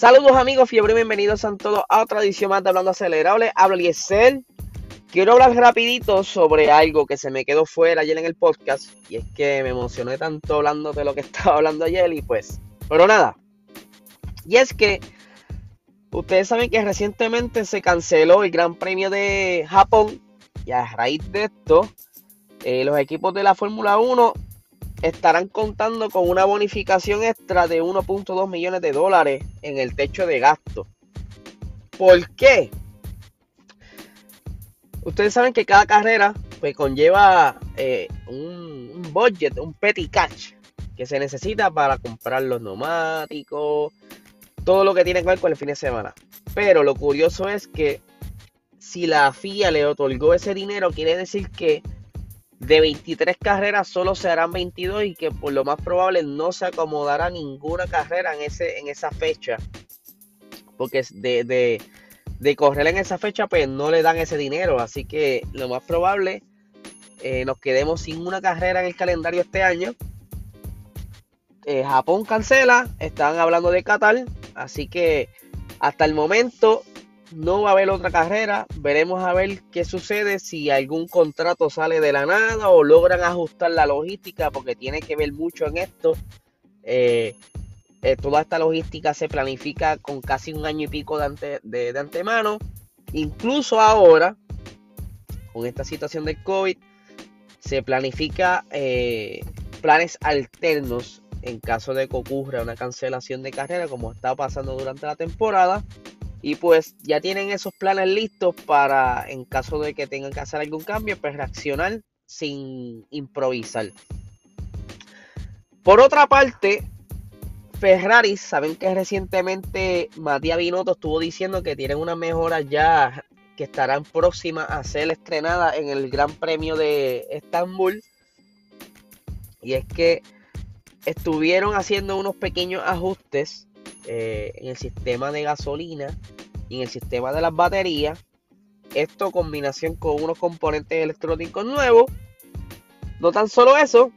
Saludos amigos, fiebre, bienvenidos a todos a otra edición más de Hablando Acelerable. Hablo Eliezer. Quiero hablar rapidito sobre algo que se me quedó fuera ayer en el podcast. Y es que me emocioné tanto hablando de lo que estaba hablando ayer y pues... Pero nada. Y es que ustedes saben que recientemente se canceló el Gran Premio de Japón. Y a raíz de esto, eh, los equipos de la Fórmula 1 estarán contando con una bonificación extra de 1.2 millones de dólares en el techo de gasto. ¿Por qué? Ustedes saben que cada carrera pues, conlleva eh, un, un, budget, un petty cash que se necesita para comprar los neumáticos, todo lo que tiene que ver con el fin de semana. Pero lo curioso es que si la FIA le otorgó ese dinero, quiere decir que de 23 carreras solo se harán 22 y que por lo más probable no se acomodará ninguna carrera en, ese, en esa fecha. Porque de, de, correr en esa fecha pues no le dan ese dinero. Así que lo más probable eh, nos quedemos sin una carrera en el calendario este año. Eh, Japón cancela, están hablando de Qatar. Así que hasta el momento no va a haber otra carrera. Veremos a ver qué sucede si algún contrato sale de la nada o logran ajustar la logística porque tiene que ver mucho en esto. Eh, eh, toda esta logística se planifica con casi un año y pico de, de, antemano. Incluso ahora, con esta situación del COVID, se planifica eh, planes alternos en caso de que ocurra una cancelación de carrera como está pasando durante la temporada y pues ya tienen esos planes listos para, en caso de que tengan que hacer algún cambio, pues reaccionar sin improvisar. Por otra parte, Ferrari, saben que recientemente Matías Binotto estuvo diciendo que tienen una mejora ya que estarán próximas a ser estrenadas en el Gran Premio de Estambul. Y es que estuvieron haciendo unos pequeños ajustes eh, en el sistema de gasolina y en el sistema de las baterías. Esto combinación con unos componentes electrónicos nuevos. No tan solo eso,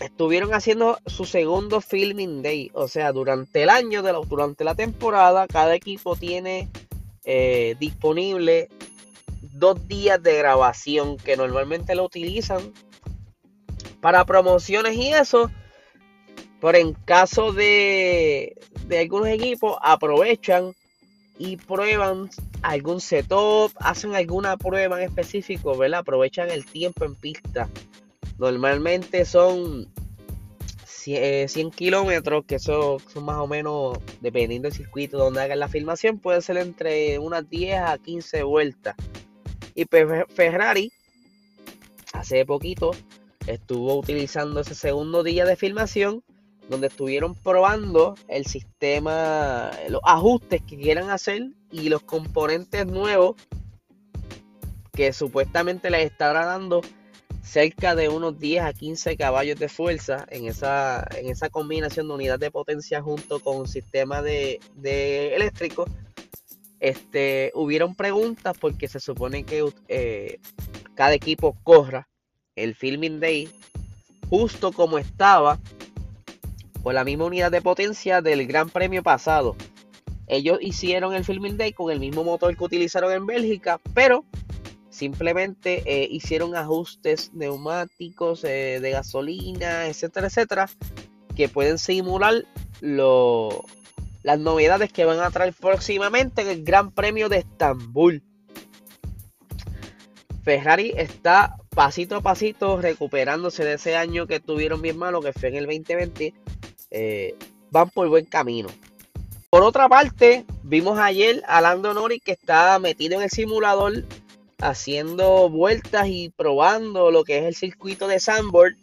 estuvieron haciendo su segundo filming day. O sea, durante el año, de la, durante la temporada, cada equipo tiene eh, disponible dos días de grabación que normalmente lo utilizan para promociones y eso. Pero en caso de, de algunos equipos aprovechan y prueban algún setup, hacen alguna prueba en específico, ¿verdad? Aprovechan el tiempo en pista. Normalmente son 100 eh, kilómetros, que son, son más o menos, dependiendo del circuito donde hagan la filmación, puede ser entre unas 10 a 15 vueltas. Y Ferrari, hace poquito, estuvo utilizando ese segundo día de filmación donde estuvieron probando el sistema, los ajustes que quieran hacer y los componentes nuevos que supuestamente les estará dando cerca de unos 10 a 15 caballos de fuerza en esa, en esa combinación de unidad de potencia junto con un sistema de, eléctrico. Este, hubieron preguntas porque se supone que eh, cada equipo corra el filming day justo como estaba con la misma unidad de potencia del Gran Premio pasado. Ellos hicieron el Filming Day con el mismo motor que utilizaron en Bélgica, pero simplemente eh, hicieron ajustes neumáticos eh, de gasolina, etcétera, etcétera, que pueden simular las novedades que van a traer próximamente en el Gran Premio de Estambul. Ferrari está pasito a pasito recuperándose de ese año que tuvieron bien malo, que fue en el 2020 eh, van por buen camino. Por otra parte, vimos ayer a Lando Norris que está metido en el simulador haciendo vueltas y probando lo que es el circuito de Sandboard.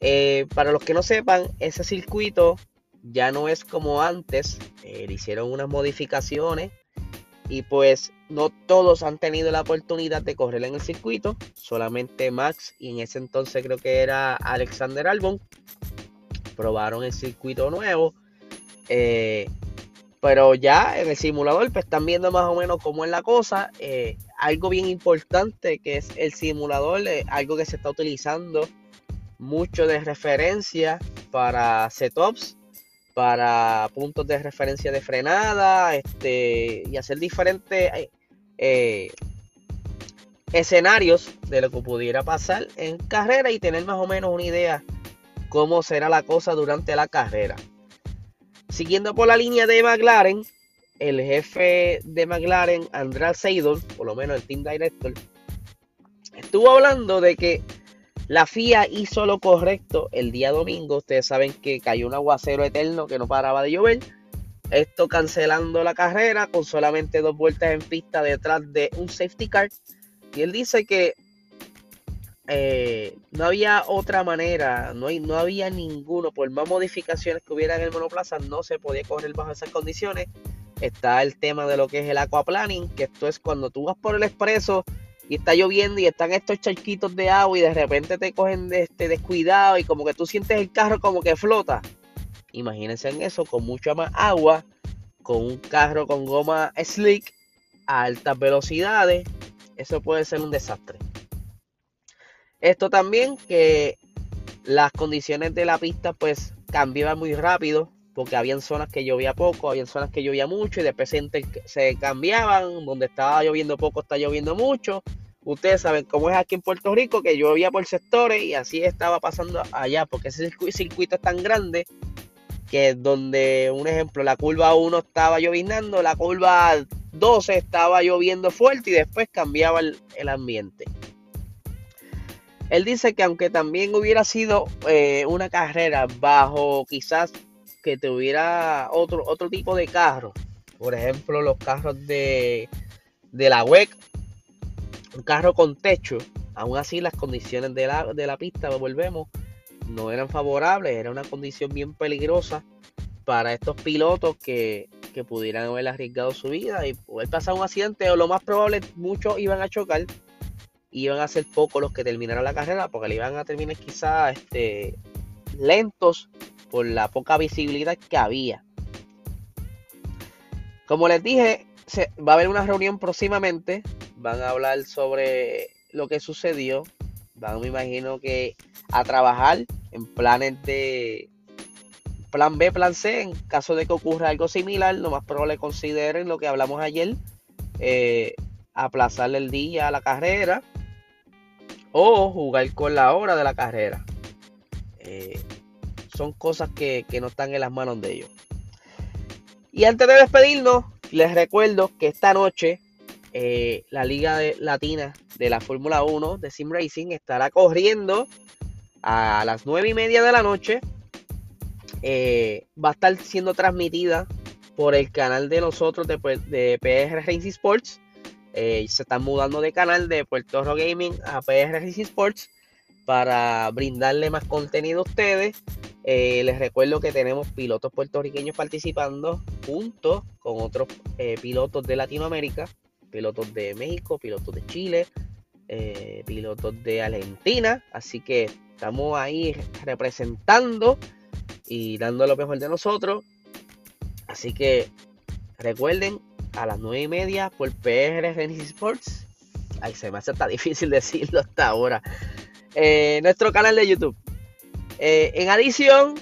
Eh, para los que no sepan, ese circuito ya no es como antes. Eh, le hicieron unas modificaciones y pues no todos han tenido la oportunidad de correr en el circuito. Solamente Max y en ese entonces creo que era Alexander Albon probaron el circuito nuevo. Eh, pero ya en el simulador pues están viendo más o menos cómo es la cosa. Eh, algo bien importante que es el simulador, eh, algo que se está utilizando mucho de referencia para setups, para puntos de referencia de frenada este, y hacer diferentes eh, escenarios de lo que pudiera pasar en carrera y tener más o menos una idea cómo será la cosa durante la carrera. Siguiendo por la línea de McLaren, el jefe de McLaren, Andrés Seidel, por lo menos el team director, estuvo hablando de que la FIA hizo lo correcto el día domingo. Ustedes saben que cayó un aguacero eterno que no paraba de llover. Esto cancelando la carrera con solamente dos vueltas en pista detrás de un safety car. Y él dice que eh, no había otra manera, no, hay, no había ninguno, por más modificaciones que hubiera en el monoplaza, no se podía correr bajo esas condiciones. Está el tema de lo que es el aquaplaning, que esto es cuando tú vas por el expreso y está lloviendo y están estos charquitos de agua y de repente te cogen de este descuidado y como que tú sientes el carro como que flota. Imagínense en eso, con mucha más agua, con un carro con goma slick a altas velocidades, eso puede ser un desastre. Esto también que las condiciones de la pista pues cambiaban muy rápido porque habían zonas que llovía poco, habían zonas que llovía mucho y de repente se cambiaban, donde estaba lloviendo poco está lloviendo mucho Ustedes saben cómo es aquí en Puerto Rico, que llovía por sectores y así estaba pasando allá, porque ese circuito es tan grande que donde, un ejemplo, la curva 1 estaba lloviznando, la curva 12 estaba lloviendo fuerte y después cambiaba el, ambiente. Él dice que aunque también hubiera sido eh, una carrera bajo quizás que tuviera otro, otro tipo de carro, por ejemplo los carros de, de la WEC un carro con techo, aún así las condiciones de la, de la pista, volvemos, no eran favorables, era una condición bien peligrosa para estos pilotos que, pudieran haber arriesgado su vida y poder pasar un accidente o lo más probable muchos iban a chocar iban a ser pocos los que terminaran la carrera porque le iban a terminar quizás este, lentos por la poca visibilidad que había. Como les dije, se, va a haber una reunión próximamente van a hablar sobre lo que sucedió. Van, me imagino que a trabajar en planes de plan B, plan C, en caso de que ocurra algo similar, lo más probable consideren lo que hablamos ayer, eh, aplazarle el día a la carrera o jugar con la hora de la carrera. Eh, son cosas que, que no están en las manos de ellos. Y antes de despedirnos, les recuerdo que esta noche eh, la Liga Latina de la Fórmula 1 de Sim Racing estará corriendo a las 9 y media de la noche. Eh, va a estar siendo transmitida por el canal de nosotros de, de PR Racing Sports. Eh, se están mudando de canal de Puerto Rico Gaming a PR Sports para brindarle más contenido a ustedes. les recuerdo que tenemos pilotos puertorriqueños participando junto con otros pilotos de Latinoamérica pilotos de México, pilotos de Chile, eh, pilotos de Argentina. Así que estamos ahí representando y dando lo mejor de nosotros. Así que recuerden, a las 9 y media por PR Genesis Sports. Ay, se me hace tan difícil decirlo hasta ahora. Eh, nuestro canal de YouTube. Eh, en adición,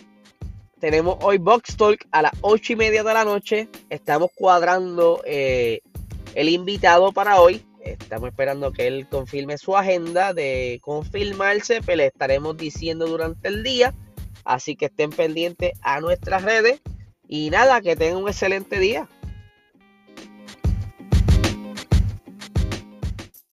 tenemos hoy Box Talk a las 8 y media de la noche. Estamos cuadrando el invitado para hoy. Estamos esperando que él confirme su agenda. De confirmarse, pues le estaremos diciendo durante el día. Así que estén pendientes a nuestras redes. Y nada, que tengan un excelente día.